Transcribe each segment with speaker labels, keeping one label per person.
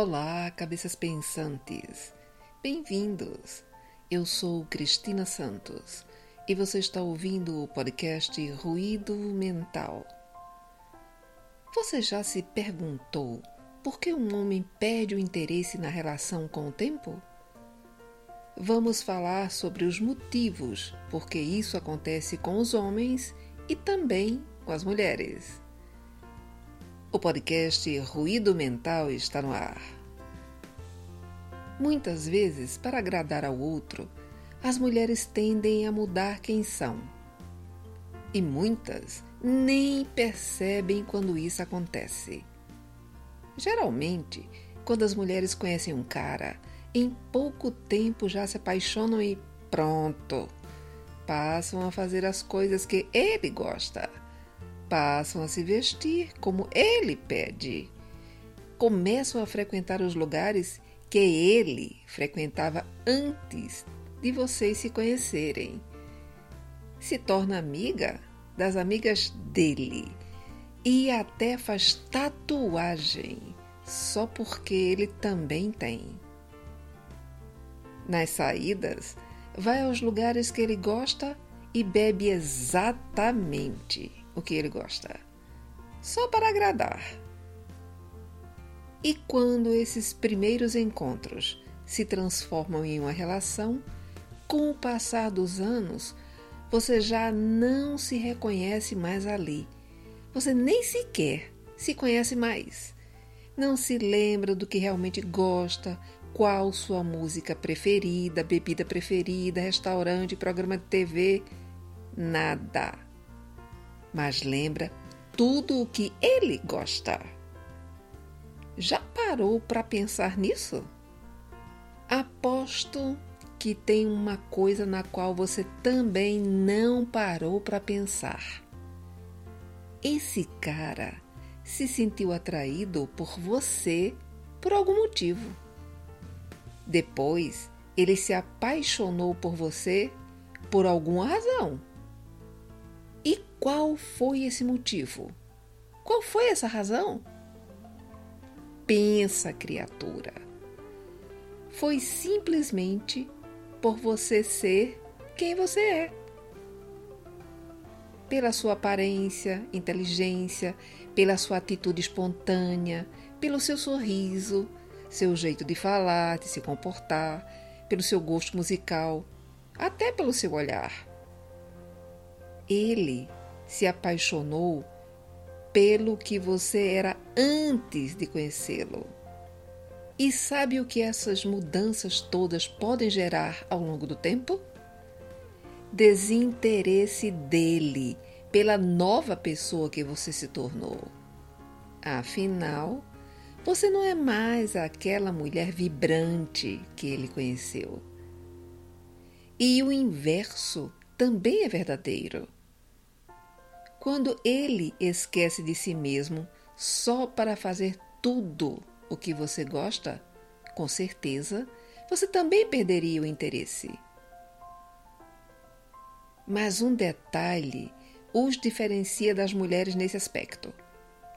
Speaker 1: Olá, cabeças pensantes! Bem-vindos! Eu sou Cristina Santos e você está ouvindo o podcast Ruído Mental. Você já se perguntou por que um homem perde o interesse na relação com o tempo? Vamos falar sobre os motivos por que isso acontece com os homens e também com as mulheres. O podcast Ruído Mental está no ar. Muitas vezes, para agradar ao outro, as mulheres tendem a mudar quem são. E muitas nem percebem quando isso acontece. Geralmente, quando as mulheres conhecem um cara, em pouco tempo já se apaixonam e pronto, passam a fazer as coisas que ele gosta passam a se vestir como ele pede. Começam a frequentar os lugares que ele frequentava antes de vocês se conhecerem. Se torna amiga das amigas dele e até faz tatuagem só porque ele também tem. Nas saídas, vai aos lugares que ele gosta e bebe exatamente o que ele gosta, só para agradar. E quando esses primeiros encontros se transformam em uma relação, com o passar dos anos, você já não se reconhece mais ali. Você nem sequer se conhece mais. Não se lembra do que realmente gosta, qual sua música preferida, bebida preferida, restaurante, programa de TV. Nada mas lembra tudo o que ele gosta. Já parou para pensar nisso? Aposto que tem uma coisa na qual você também não parou para pensar. Esse cara se sentiu atraído por você por algum motivo. Depois, ele se apaixonou por você por alguma razão. E qual foi esse motivo? Qual foi essa razão? Pensa, criatura. Foi simplesmente por você ser quem você é. Pela sua aparência, inteligência, pela sua atitude espontânea, pelo seu sorriso, seu jeito de falar, de se comportar, pelo seu gosto musical, até pelo seu olhar. Ele se apaixonou pelo que você era antes de conhecê-lo. E sabe o que essas mudanças todas podem gerar ao longo do tempo? Desinteresse dele pela nova pessoa que você se tornou. Afinal, você não é mais aquela mulher vibrante que ele conheceu. E o inverso também é verdadeiro. Quando ele esquece de si mesmo só para fazer tudo o que você gosta, com certeza você também perderia o interesse. Mas um detalhe os diferencia das mulheres nesse aspecto.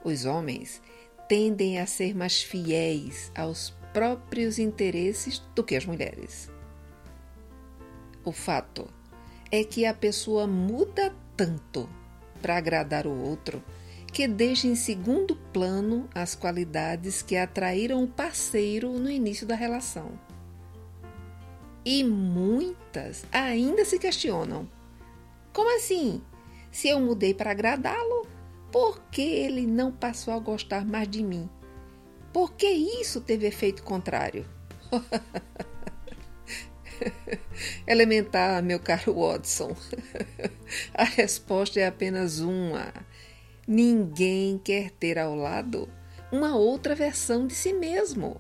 Speaker 1: Os homens tendem a ser mais fiéis aos próprios interesses do que as mulheres. O fato é que a pessoa muda tanto para agradar o outro, que deixa em segundo plano as qualidades que atraíram o parceiro no início da relação. E muitas ainda se questionam: como assim? Se eu mudei para agradá-lo, por que ele não passou a gostar mais de mim? Por que isso teve efeito contrário? Elementar, meu caro Watson. A resposta é apenas uma. Ninguém quer ter ao lado uma outra versão de si mesmo.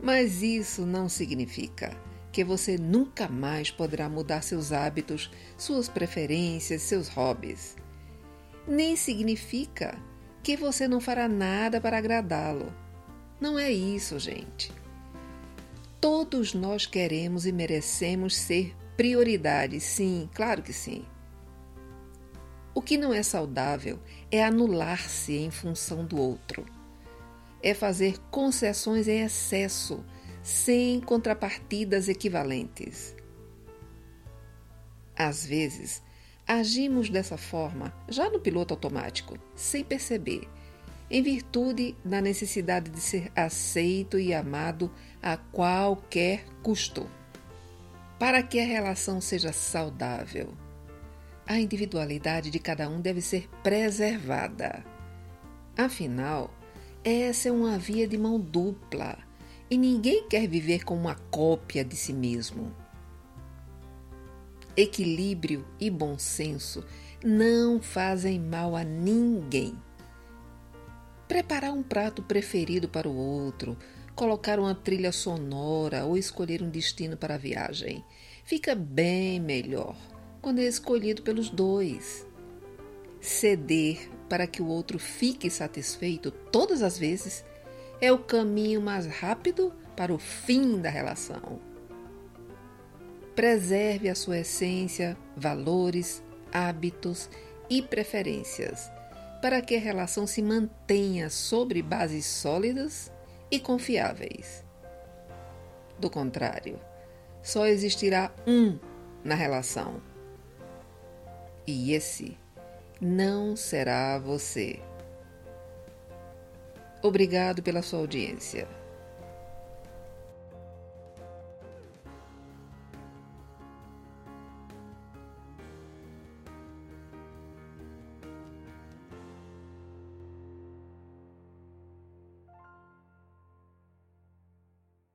Speaker 1: Mas isso não significa que você nunca mais poderá mudar seus hábitos, suas preferências, seus hobbies. Nem significa que você não fará nada para agradá-lo. Não é isso, gente. Todos nós queremos e merecemos ser prioridade, sim, claro que sim. O que não é saudável é anular-se em função do outro. é fazer concessões em excesso, sem contrapartidas equivalentes. Às vezes, agimos dessa forma, já no piloto automático, sem perceber, em virtude da necessidade de ser aceito e amado a qualquer custo. Para que a relação seja saudável, a individualidade de cada um deve ser preservada. Afinal, essa é uma via de mão dupla e ninguém quer viver com uma cópia de si mesmo. Equilíbrio e bom senso não fazem mal a ninguém. Preparar um prato preferido para o outro, colocar uma trilha sonora ou escolher um destino para a viagem fica bem melhor quando é escolhido pelos dois. Ceder para que o outro fique satisfeito todas as vezes é o caminho mais rápido para o fim da relação. Preserve a sua essência, valores, hábitos e preferências para que a relação se mantenha sobre bases sólidas e confiáveis. Do contrário, só existirá um na relação. E esse não será você. Obrigado pela sua audiência.